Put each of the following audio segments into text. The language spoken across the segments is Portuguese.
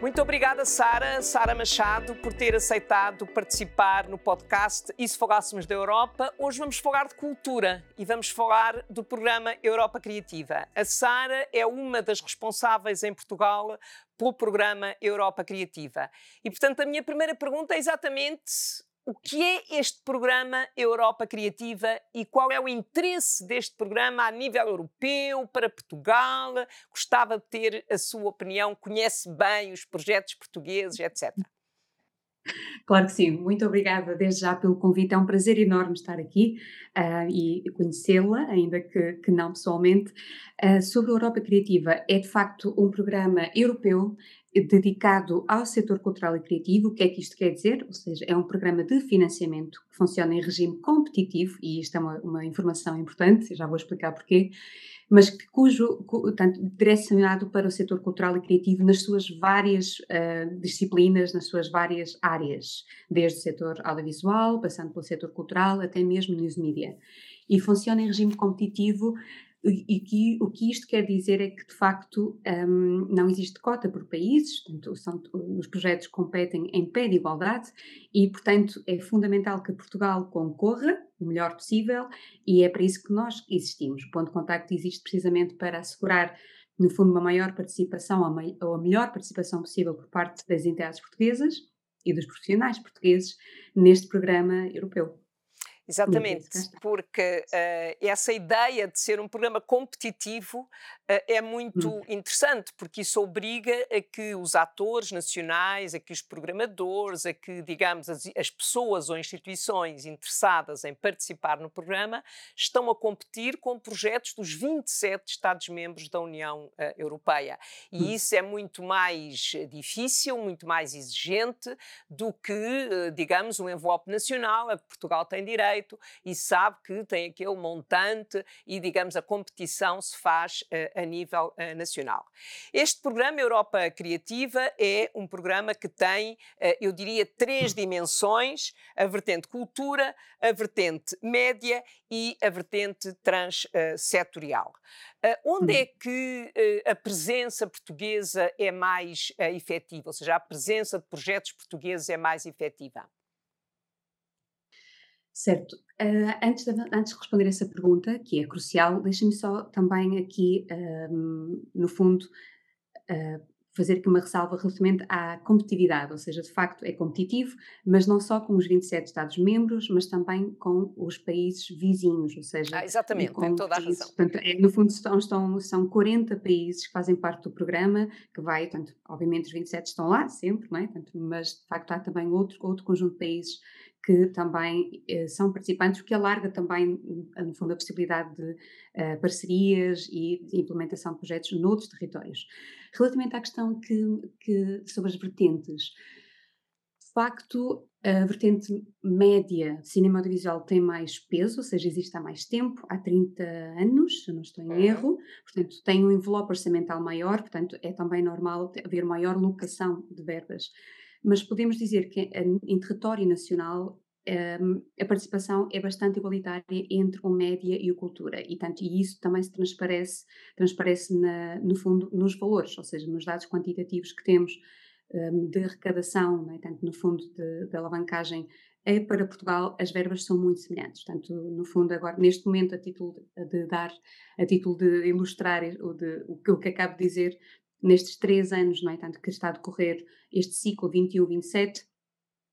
Muito obrigada, Sara, Sara Machado, por ter aceitado participar no podcast E se falássemos da Europa? Hoje vamos falar de cultura e vamos falar do programa Europa Criativa. A Sara é uma das responsáveis em Portugal pelo programa Europa Criativa. E, portanto, a minha primeira pergunta é exatamente o que é este programa Europa Criativa e qual é o interesse deste programa a nível europeu, para Portugal? Gostava de ter a sua opinião, conhece bem os projetos portugueses, etc. Claro que sim, muito obrigada desde já pelo convite, é um prazer enorme estar aqui uh, e conhecê-la, ainda que, que, não pessoalmente. Uh, sobre a Europa Criativa, é de facto um programa europeu dedicado ao setor cultural e criativo. O que é que isto quer dizer? Ou seja, é um programa de financiamento que funciona em regime competitivo, e isto é uma, uma informação importante, já vou explicar porquê, mas que, cujo, tanto direcionado para o setor cultural e criativo nas suas várias uh, disciplinas, nas suas várias áreas, desde o setor audiovisual, passando pelo setor cultural, até mesmo news media. E funciona em regime competitivo e que, o que isto quer dizer é que, de facto, um, não existe cota por países, portanto, são, os projetos competem em pé de igualdade e, portanto, é fundamental que Portugal concorra o melhor possível e é para isso que nós existimos. O ponto de contacto existe precisamente para assegurar, no fundo, uma maior participação ou a melhor participação possível por parte das entidades portuguesas e dos profissionais portugueses neste programa europeu. Exatamente, porque uh, essa ideia de ser um programa competitivo uh, é muito hum. interessante, porque isso obriga a que os atores nacionais, a que os programadores, a que, digamos, as, as pessoas ou instituições interessadas em participar no programa estão a competir com projetos dos 27 Estados-membros da União uh, Europeia. E hum. isso é muito mais difícil, muito mais exigente do que, digamos, um envelope nacional a que Portugal tem direito e sabe que tem aquele montante e, digamos, a competição se faz uh, a nível uh, nacional. Este programa Europa Criativa é um programa que tem, uh, eu diria, três dimensões: a vertente cultura, a vertente média e a vertente transsetorial. onde é que a presença portuguesa é mais efetiva? Ou seja, a presença de projetos portugueses é mais efetiva? Certo. Uh, antes, de, antes de responder essa pergunta, que é crucial, deixem-me só também aqui, uh, no fundo, uh, fazer aqui uma ressalva relativamente à competitividade, ou seja, de facto é competitivo, mas não só com os 27 Estados-membros, mas também com os países vizinhos, ou seja... Ah, exatamente, tem toda a razão. Portanto, é, no fundo estão, estão, são 40 países que fazem parte do programa, que vai, portanto, obviamente os 27 estão lá sempre, não é? Portanto, mas de facto há também outro, outro conjunto de países que também eh, são participantes, o que alarga também, no fundo, a possibilidade de eh, parcerias e de implementação de projetos noutros territórios. Relativamente à questão que, que, sobre as vertentes, de facto, a vertente média de cinema audiovisual tem mais peso, ou seja, existe há mais tempo, há 30 anos, se não estou em erro, portanto, tem um envelope orçamental maior, portanto, é também normal haver maior locação de verbas mas podemos dizer que em território nacional um, a participação é bastante igualitária entre o média e o cultura e tanto e isso também se transparece transparece na, no fundo nos valores ou seja nos dados quantitativos que temos um, de arrecadação é? tanto no fundo de alavancagem é para Portugal as verbas são muito semelhantes portanto no fundo agora neste momento a título de, de dar a título de ilustrar o, de, o, que, o que acabo de dizer nestes três anos, não é? Tanto que está a decorrer este ciclo 21-27,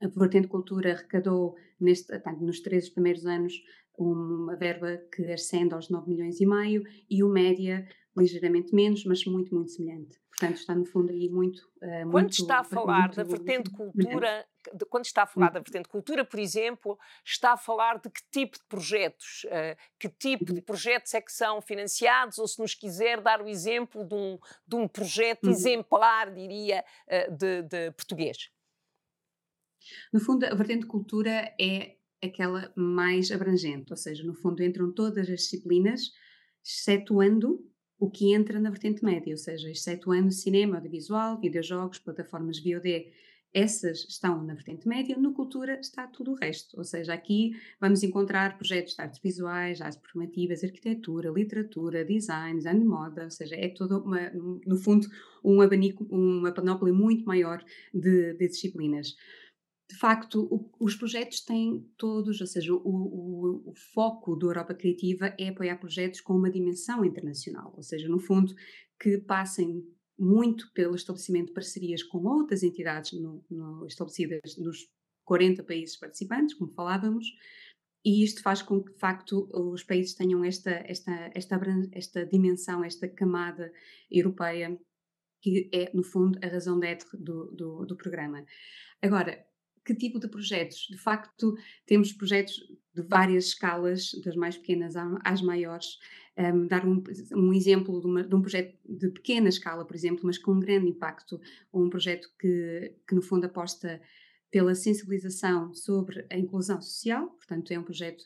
a Vertente Cultura arrecadou neste, tanto nos três primeiros anos uma verba que ascende aos 9 milhões e meio e o média ligeiramente menos, mas muito, muito semelhante. Portanto, está no fundo aí muito. Uh, quando muito, está a falar muito, da vertente cultura, de, quando está a falar da vertente cultura, por exemplo, está a falar de que tipo de projetos, uh, que tipo de uhum. projetos é que são financiados, ou se nos quiser dar o exemplo de um, de um projeto uhum. exemplar, diria, uh, de, de português. No fundo, a vertente cultura é aquela mais abrangente, ou seja, no fundo entram todas as disciplinas, excetuando o que entra na vertente média, ou seja, excetuando cinema, audiovisual, videojogos, plataformas VOD, essas estão na vertente média, no cultura está tudo o resto, ou seja, aqui vamos encontrar projetos de artes visuais, artes performativas, arquitetura, literatura, design, design de moda, ou seja, é todo, uma, no fundo, um abanico, uma panóplia muito maior de, de disciplinas de facto, o, os projetos têm todos, ou seja, o, o, o, foco do Europa Criativa é apoiar projetos com uma dimensão internacional, ou seja, no fundo, que passem muito pelo estabelecimento de parcerias com outras entidades no, no, estabelecidas nos 40 países participantes, como falávamos, e isto faz com que, de facto, os países tenham esta, esta, esta, esta dimensão, esta camada europeia, que é, no fundo, a razão d'être do, do, do programa. Agora, que tipo de projetos? De facto, temos projetos de várias escalas, das mais pequenas às maiores. Um, dar um, um exemplo de, uma, de, um projeto de pequena escala, por exemplo, mas com um grande impacto, um projeto que, que no fundo aposta pela sensibilização sobre a inclusão social, portanto é um projeto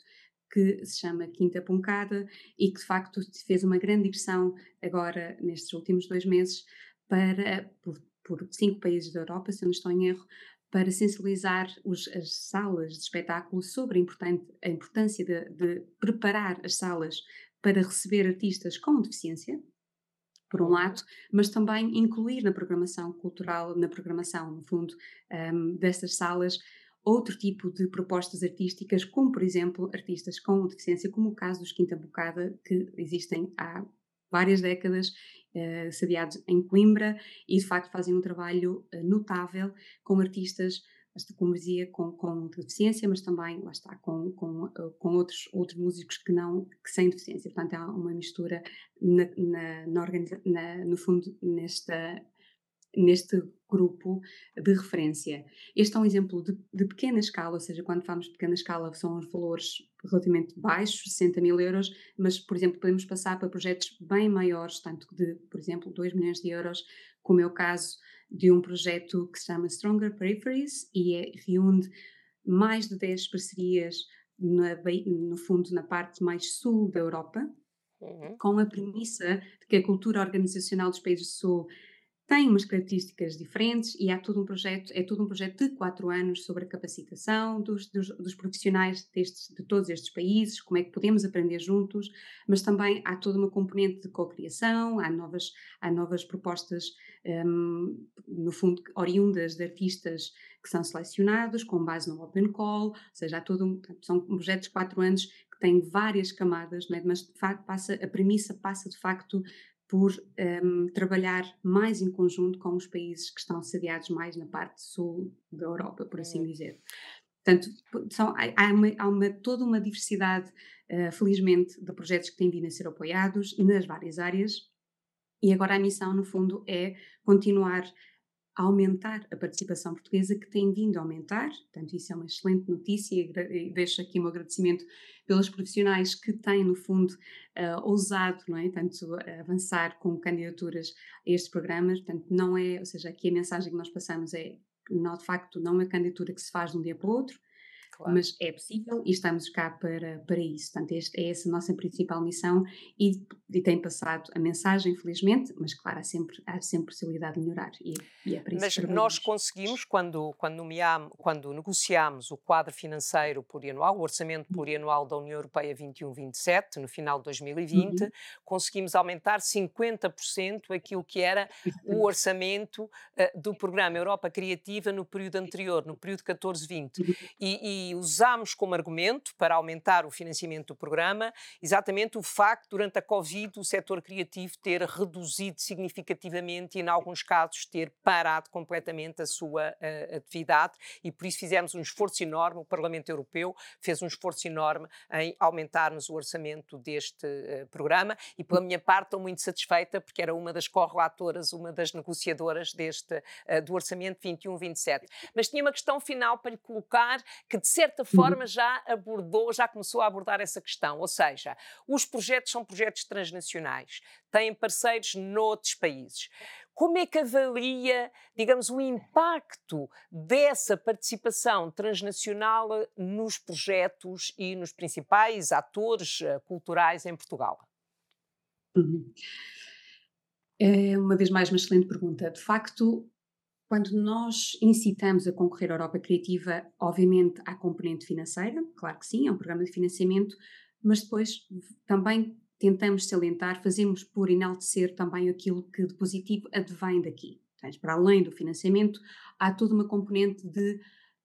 que se chama Quinta Poncada e que de facto fez uma grande digressão agora nestes últimos dois meses para por, por cinco países da Europa, se eu não estou em erro, para sensibilizar os, as salas de espetáculo sobre a, importância de, de, preparar as salas para receber artistas com deficiência, por um lado, mas também incluir na programação cultural, na programação, no fundo, um, dessas salas, outro tipo de propostas artísticas, como, por exemplo, artistas com deficiência, como o caso dos Quinta Bocada, que existem há várias décadas uh, sediados em Coimbra e de facto fazem um trabalho uh, notável com artistas como dizia, com, com deficiência, mas também, lá está, com, com, uh, com outros, outros músicos que não, que sem deficiência. Portanto, há uma mistura na, na, na, na no fundo, nesta, neste grupo de referência. Este é um exemplo de, de, pequena escala, ou seja, quando falamos de pequena escala são os valores relativamente baixos, 60 mil euros, mas, por exemplo, podemos passar para projetos bem maiores, tanto de, por exemplo, 2 milhões de euros, como é o caso de um projeto que se chama Stronger Peripheries e é, reúne mais de 10 parcerias na, no fundo na parte mais sul da Europa, uhum. com a premissa de que a cultura organizacional dos países do sul tem umas características diferentes e há todo um projeto, é todo um projeto de quatro anos sobre a capacitação dos, dos, dos profissionais destes, de todos estes países, como é que podemos aprender juntos, mas também há toda uma componente de co-criação, há novas, há novas propostas, um, no fundo, oriundas de artistas que são selecionados com base no Open Call, ou seja, há todo um, são projetos de quatro anos que têm várias camadas, é? mas de facto passa, a premissa passa de facto por um, trabalhar mais em conjunto com os países que estão sediados mais na parte sul da Europa, por assim hum. dizer. Portanto, são, há, uma, há uma, toda uma diversidade, uh, felizmente, de projetos que têm vindo a ser apoiados nas várias áreas, e agora a missão, no fundo, é continuar aumentar a participação portuguesa, que tem vindo a aumentar, portanto, isso é uma excelente notícia e deixo aqui o meu agradecimento pelos profissionais que têm, no fundo, uh, ousado, não é? Tanto avançar com candidaturas a estes programas, portanto, não é, ou seja, aqui a mensagem que nós passamos é, não, de facto, não é uma candidatura que se faz de um dia para o outro, Claro. Mas é possível e estamos cá para, para isso. Portanto, este, é essa a nossa principal missão e, e, tem passado a mensagem, felizmente, mas claro, há sempre, há sempre possibilidade de melhorar e, e é para isso Mas que nós conseguimos, quando, quando, nomeamos, quando negociámos o quadro financeiro plurianual, o orçamento uhum. plurianual da União Europeia 21-27, no final de 2020, uhum. conseguimos aumentar 50% aquilo que era o orçamento uh, do programa Europa Criativa no período anterior, no período 14-20. Uhum. E, e usámos como argumento para aumentar o financiamento do programa exatamente o facto, durante a Covid, o setor criativo ter reduzido significativamente e, em alguns casos, ter parado completamente a sua uh, atividade. E por isso fizemos um esforço enorme, o Parlamento Europeu fez um esforço enorme em aumentarmos o orçamento deste uh, programa. E, pela minha parte, estou muito satisfeita porque era uma das correlatoras, uma das negociadoras deste, uh, do orçamento 21-27. Mas tinha uma questão final para lhe colocar que, de certa uhum. forma já abordou, já começou a abordar essa questão. Ou seja, os projetos são projetos transnacionais, têm parceiros noutros países. Como é que avalia, digamos, o impacto dessa participação transnacional nos projetos e nos principais atores eh, culturais em Portugal? Uhum. É, uma vez mais, uma excelente pergunta. De facto, quando nós incitamos a concorrer à Europa Criativa, obviamente há componente financeira, claro que sim, é um programa de financiamento, mas depois também tentamos salientar, fazemos por enaltecer também aquilo que de positivo advém daqui. Portanto, para além do financiamento, há toda uma componente de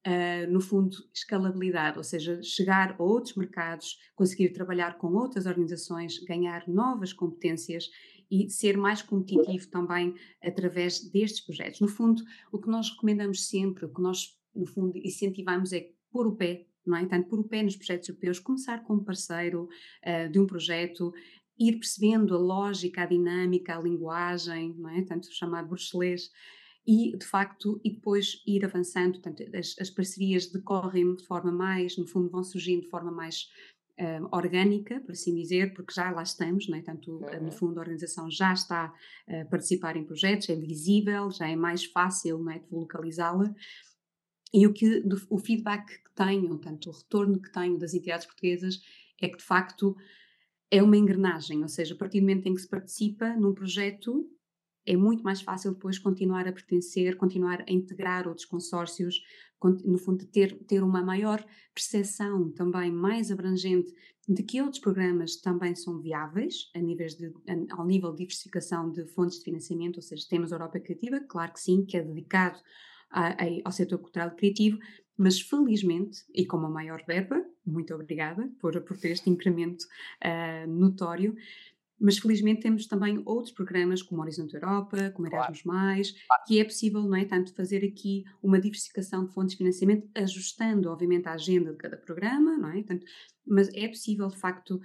uh, no fundo, escalabilidade, ou seja, chegar a outros mercados, conseguir trabalhar com outras organizações, ganhar novas competências e ser mais competitivo também através destes projetos. No fundo, o que nós recomendamos sempre, o que nós, no fundo, incentivamos é pôr o pé, não é? Tanto pôr o pé nos projetos europeus, começar como parceiro uh, de um projeto, ir percebendo a lógica, a dinâmica, a linguagem, não é? Tanto chamado bruxelês, e, de facto, e depois ir avançando, portanto, as, as parcerias decorrem de forma mais, no fundo, vão surgindo de forma mais uh, orgânica, por assim dizer, porque já lá estamos, não é? Tanto, uhum. no fundo, a organização já está a participar em projetos, é visível, já é mais fácil, não é, de localizá-la. E o, que, do, o feedback que tenho, tanto o retorno que tenho das entidades portuguesas, é que, de facto, é uma engrenagem, ou seja, a partir do momento em que se participa num projeto, é muito mais fácil depois continuar a pertencer, continuar a integrar outros consórcios, no fundo, ter, ter uma maior percepção também mais abrangente de que outros programas também são viáveis a de, a, ao nível de diversificação de fontes de financiamento, ou seja, temos a Europa Criativa, claro que sim, que é dedicado a, a, ao setor cultural e criativo, mas felizmente, e com uma maior verba, muito obrigada por, por ter este incremento uh, notório, mas felizmente temos também outros programas como Horizonte Europa, como Erasmus+, claro. que é possível, não é, tanto fazer aqui uma diversificação de fontes de financiamento, ajustando, obviamente, a agenda de cada programa, não é, tanto, mas é possível, de facto,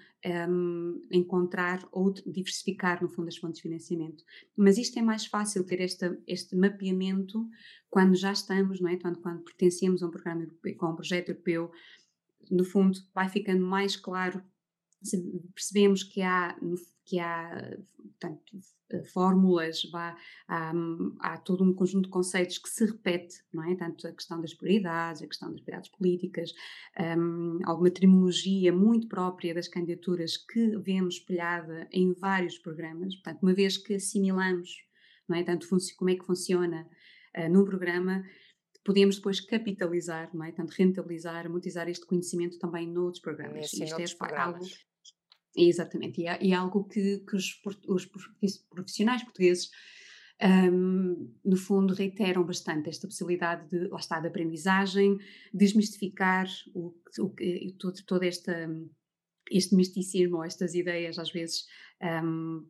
um, encontrar ou diversificar, no fundo, as fontes de financiamento. Mas isto é mais fácil ter esta, este mapeamento quando já estamos, não é, tanto quando pertencemos a um programa europeu, a um projeto europeu, no fundo, vai ficando mais claro percebemos que há, que há portanto, fórmulas, há, há, há, todo um conjunto de conceitos que se repete, não é? Tanto a questão das prioridades, a questão das prioridades políticas, um, alguma terminologia muito própria das candidaturas que vemos espelhada em vários programas, portanto, uma vez que assimilamos, não é? Tanto como é que funciona uh, num programa, podemos depois capitalizar, não é? Tanto rentabilizar, amortizar este conhecimento também noutros programas. Isto é programas. algo Exatamente, e é, e é algo que, que os, os, profissionais portugueses, um, no fundo, reiteram bastante esta possibilidade de, lá está, de aprendizagem, desmistificar o, o, todo, todo esta, este misticismo, estas ideias, às vezes. Um,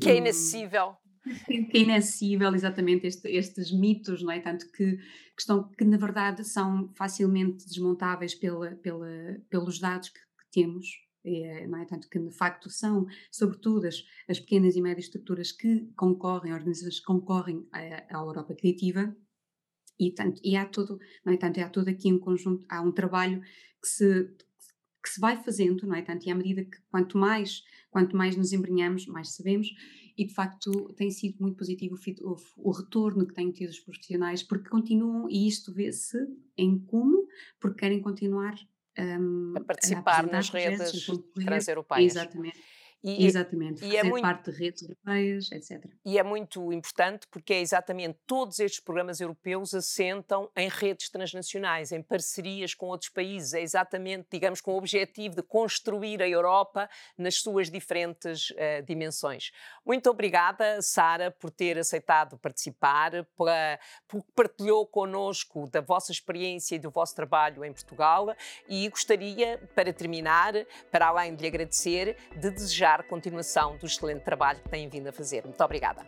que é inacessível. Que é inacessível, exatamente, este, estes mitos, não é? Tanto que, que, estão, que na verdade são facilmente desmontáveis pela, pela, pelos dados que, que temos é, não é? Tanto que, de facto, são, sobretudo, as, as pequenas e médias estruturas que concorrem, organizações que concorrem à, à Europa Criativa, e, tanto, e há todo, não é? Tanto, há todo aqui um conjunto, há um trabalho que se, que se vai fazendo, não é? Tanto, e à medida que quanto mais, quanto mais nos embrenhamos, mais sabemos, e de facto tem sido muito positivo o, o retorno que têm tido os profissionais, porque continuam, e isto vê-se em como, porque querem continuar um, a participar a nas redes transeuropeias. Exatamente. E, Exatamente, e é muito, parte de redes europeias, etc. E é muito importante porque é exatamente todos estes programas europeus assentam em redes transnacionais, em parcerias com outros países, é exatamente, digamos, com o objetivo de construir a Europa nas suas diferentes uh, dimensões. Muito obrigada, Sara, por ter aceitado participar, por, por partilhou connosco da vossa experiência e do vosso trabalho em Portugal e gostaria, para terminar, para além de lhe agradecer, de desejar continuação do excelente trabalho que têm vindo a fazer. Muito obrigada.